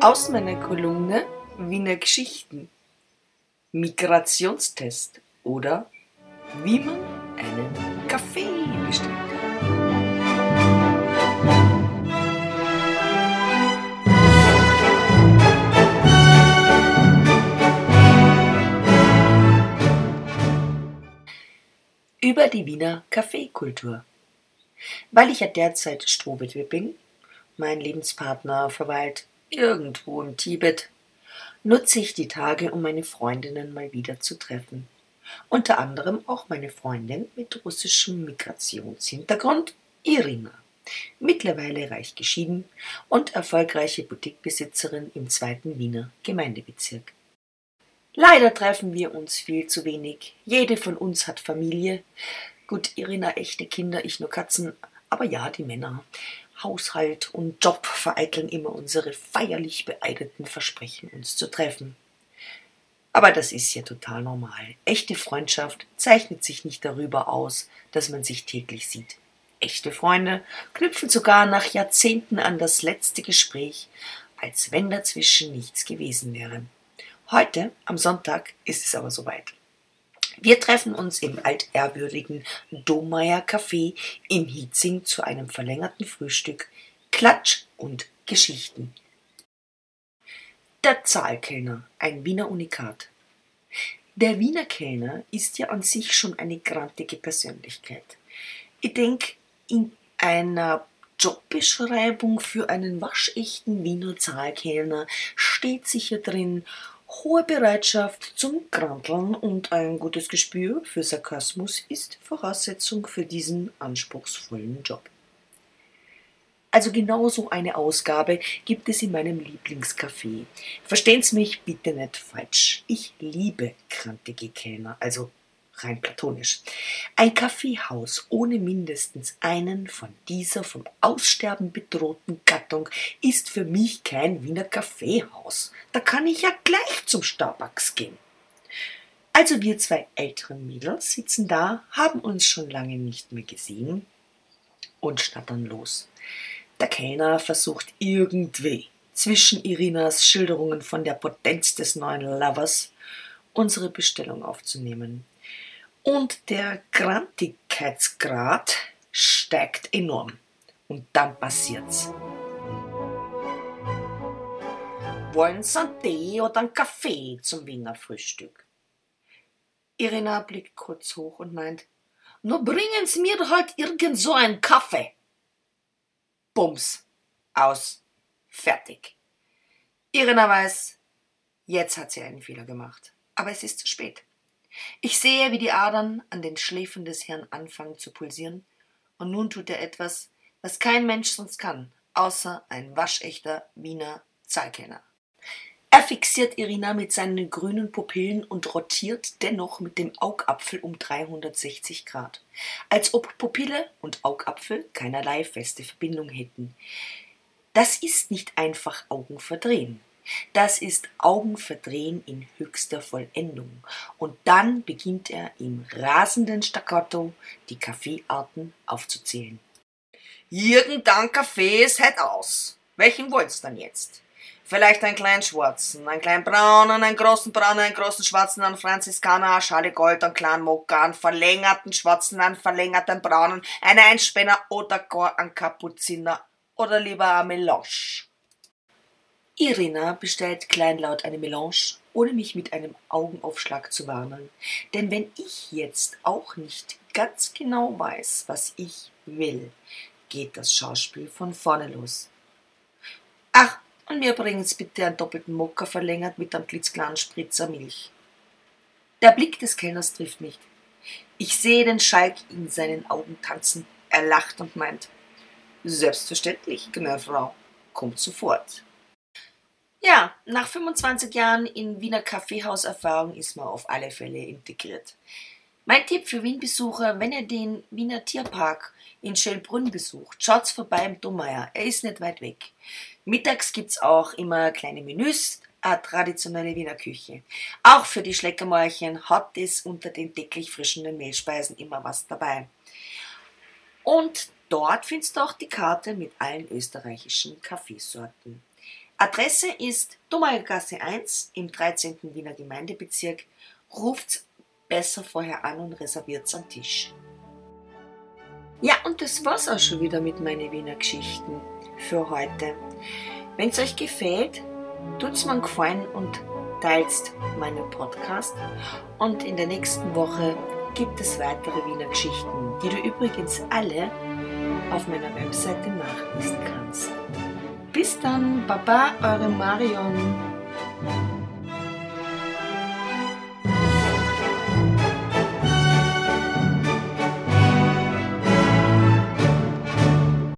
Aus meiner Kolumne Wiener Geschichten. Migrationstest oder wie man einen Kaffee bestellt. Über die Wiener Kaffeekultur. Weil ich ja derzeit Strohwitwe bin, mein Lebenspartner verweilt irgendwo im Tibet, nutze ich die Tage, um meine Freundinnen mal wieder zu treffen. Unter anderem auch meine Freundin mit russischem Migrationshintergrund, Irina. Mittlerweile reich geschieden und erfolgreiche Boutiquebesitzerin im zweiten Wiener Gemeindebezirk. Leider treffen wir uns viel zu wenig. Jede von uns hat Familie. Gut, Irina echte Kinder, ich nur Katzen, aber ja, die Männer. Haushalt und Job vereiteln immer unsere feierlich beeideten Versprechen, uns zu treffen. Aber das ist ja total normal. Echte Freundschaft zeichnet sich nicht darüber aus, dass man sich täglich sieht. Echte Freunde knüpfen sogar nach Jahrzehnten an das letzte Gespräch, als wenn dazwischen nichts gewesen wäre. Heute, am Sonntag, ist es aber soweit. Wir treffen uns im altehrwürdigen Domeyer Café in Hietzing zu einem verlängerten Frühstück, Klatsch und Geschichten. Der Zahlkellner, ein Wiener Unikat. Der Wiener Kellner ist ja an sich schon eine grantige Persönlichkeit. Ich denke, in einer Jobbeschreibung für einen waschechten Wiener Zahlkellner steht sicher drin Hohe Bereitschaft zum Kranteln und ein gutes Gespür für Sarkasmus ist Voraussetzung für diesen anspruchsvollen Job. Also genau so eine Ausgabe gibt es in meinem Lieblingscafé. Verstehen Sie mich bitte nicht falsch. Ich liebe krantige Kellner, also rein platonisch. Ein Kaffeehaus ohne mindestens einen von dieser vom Aussterben bedrohten Gattung ist für mich kein Wiener Kaffeehaus. Da kann ich ja gleich zum Starbucks gehen. Also wir zwei älteren Mädels sitzen da, haben uns schon lange nicht mehr gesehen und schnattern los. Der Kellner versucht irgendwie zwischen Irinas Schilderungen von der Potenz des neuen Lovers unsere Bestellung aufzunehmen und der Grantigkeitsgrad steigt enorm. Und dann passiert's. Wollen Sie einen Tee oder einen Kaffee zum Wiener Frühstück? Irina blickt kurz hoch und meint, nur bringen Sie mir halt irgend so einen Kaffee. Bums. Aus. Fertig. Irina weiß, jetzt hat sie einen Fehler gemacht. Aber es ist zu spät. Ich sehe, wie die Adern an den Schläfen des Herrn anfangen zu pulsieren, und nun tut er etwas, was kein Mensch sonst kann, außer ein waschechter Wiener Zahlkenner. Er fixiert Irina mit seinen grünen Pupillen und rotiert dennoch mit dem Augapfel um 360 Grad, als ob Pupille und Augapfel keinerlei feste Verbindung hätten. Das ist nicht einfach Augen verdrehen. Das ist Augenverdrehen in höchster Vollendung. Und dann beginnt er im rasenden Staccato die Kaffeearten aufzuzählen. Irgendein Kaffee ist halt aus. Welchen wollt's dann jetzt? Vielleicht einen kleinen schwarzen, einen kleinen braunen, einen großen braunen, einen großen schwarzen, einen Franziskaner, eine Schale Gold, einen kleinen Mokka, einen verlängerten schwarzen, einen verlängerten braunen, einen Einspänner oder gar einen Kapuziner oder lieber eine Melange. Irina bestellt kleinlaut eine Melange, ohne mich mit einem Augenaufschlag zu warnen. Denn wenn ich jetzt auch nicht ganz genau weiß, was ich will, geht das Schauspiel von vorne los. Ach, und mir bringen's bitte einen doppelten Mokka verlängert mit einem klitzkleinen Spritzer Milch. Der Blick des Kellners trifft mich. Ich sehe den Schalk in seinen Augen tanzen. Er lacht und meint, selbstverständlich, gnädige Frau, kommt sofort. Ja, nach 25 Jahren in Wiener Kaffeehauserfahrung ist man auf alle Fälle integriert. Mein Tipp für Wien-Besucher, wenn ihr den Wiener Tierpark in Schellbrunn besucht, schaut's vorbei im Dommeier, er ist nicht weit weg. Mittags gibt's auch immer kleine Menüs, eine traditionelle Wiener Küche. Auch für die Schleckermäulchen hat es unter den täglich frischenden Mehlspeisen immer was dabei. Und dort findest du auch die Karte mit allen österreichischen Kaffeesorten. Adresse ist Domagergasse 1 im 13. Wiener Gemeindebezirk. Ruft's besser vorher an und reserviert's am Tisch. Ja, und das war's auch schon wieder mit meinen Wiener Geschichten für heute. Wenn's euch gefällt, tut's mir einen Gefallen und teilst meinen Podcast. Und in der nächsten Woche gibt es weitere Wiener Geschichten, die du übrigens alle auf meiner Webseite nachlesen kannst. Bis dann, Baba, eure Marion.